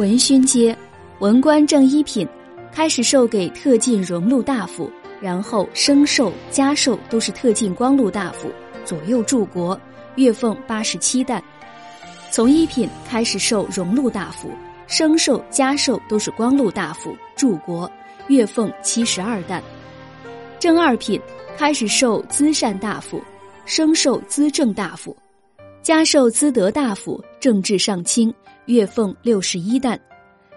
文勋阶，文官正一品，开始授给特进荣禄大夫，然后升授、加授都是特进光禄大夫，左右柱国，月俸八十七担。从一品开始授荣禄大夫，升授、加授都是光禄大夫，柱国，月俸七十二担。正二品开始授资善大夫，升授资政大夫，加授资德大夫，政治上卿。月俸六十一担，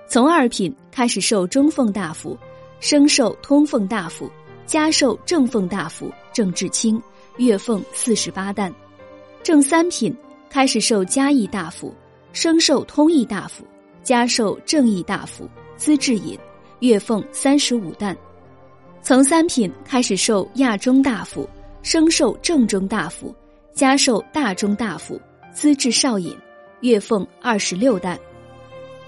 从二品开始授中奉大夫，升授通奉大夫，加授正奉大夫，正至卿，月俸四十八担。正三品开始授嘉义大夫，升授通义大夫，加授正义大夫，资治尹，月俸三十五担。从三品开始授亚中大夫，升授正中大夫，加授大中大夫，资治少尹。月俸二十六担，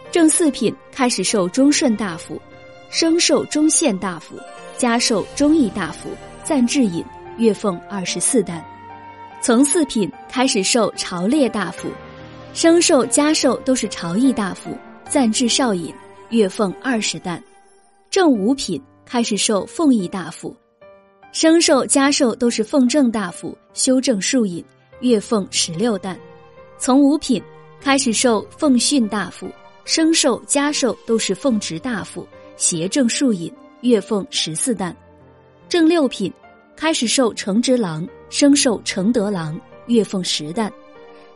正四品开始授中顺大夫，升授忠宪大夫，加授忠义大夫，暂制尹，月俸二十四担。从四品开始授朝列大夫，升授加授都是朝议大夫，暂制少尹，月俸二十担。正五品开始授奉义大夫，升授加授都是奉正大夫，修正庶尹，月俸十六担。从五品。开始授奉训大夫，升授加授都是奉职大夫，协政庶尹，月俸十四担。正六品开始授承直郎，升授承德郎，月俸十担。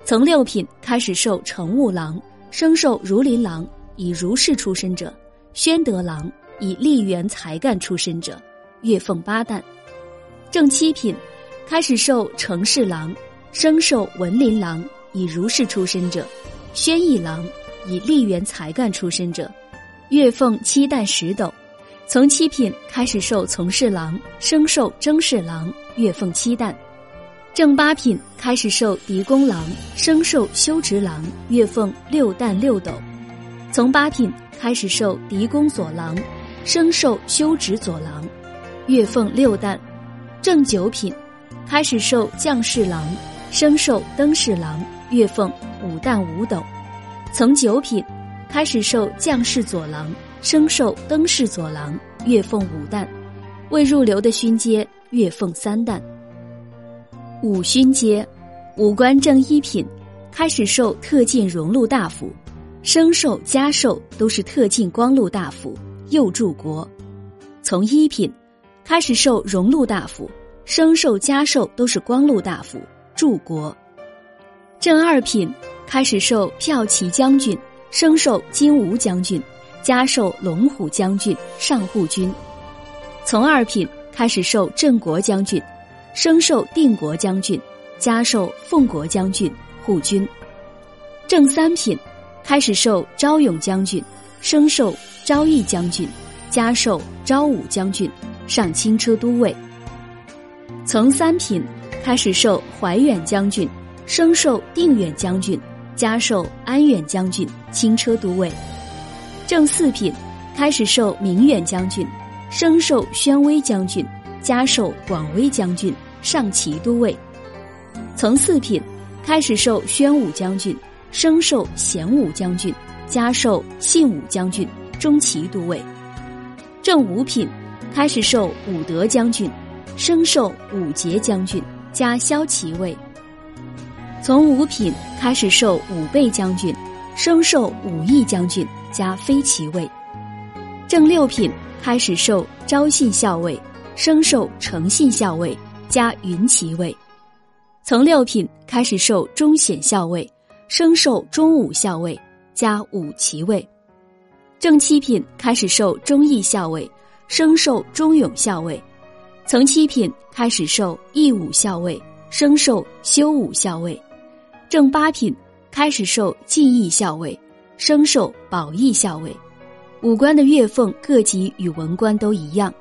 从六品开始授承务郎，升授儒林郎，以儒士出身者；宣德郎，以吏员才干出身者，月俸八担。正七品开始授承事郎，升授文林郎。以儒士出身者，宣义郎；以吏员才干出身者，月俸七担十斗。从七品开始授从事郎，升授征事郎，月俸七担。正八品开始授狄公郎，升授修职郎，月俸六担六斗。从八品开始授狄公左郎，升授修职左郎，月俸六担。正九品开始授将士郎，升授登侍郎。月俸五担五斗，从九品开始授将士左郎，升授登士左郎，月俸五担；未入流的勋阶，月俸三担。五勋阶，五官正一品开始授特进荣禄大夫，升授加授都是特进光禄大夫，右柱国；从一品开始授荣禄大夫，升授加授都是光禄大夫，柱国。正二品开始授骠骑将军，升授金吾将军，加授龙虎将军、上护军；从二品开始授镇国将军，升授定国将军，加授奉国将军、护军；正三品开始授昭勇将军，升授昭义将军，加授昭武将军、上轻车都尉；从三品开始授怀远将军。升授定远将军，加授安远将军、轻车都尉；正四品开始授明远将军，升授宣威将军，加授广威将军、上骑都尉；从四品开始授宣武将军，升授贤武将军，加授信武将军、中骑都尉；正五品开始授武德将军，升授武节将军，加骁骑尉。从五品开始授武备将军，升授武义将军加飞骑尉；正六品开始授昭信校尉，升授诚信校尉加云骑尉；从六品开始授忠显校尉，升授忠武校尉加武骑尉；正七品开始授忠义校尉，升授忠勇校尉；从七品开始授义武校尉，升授修武校尉。正八品开始授进义校尉，升授保义校尉。武官的月俸各级与文官都一样。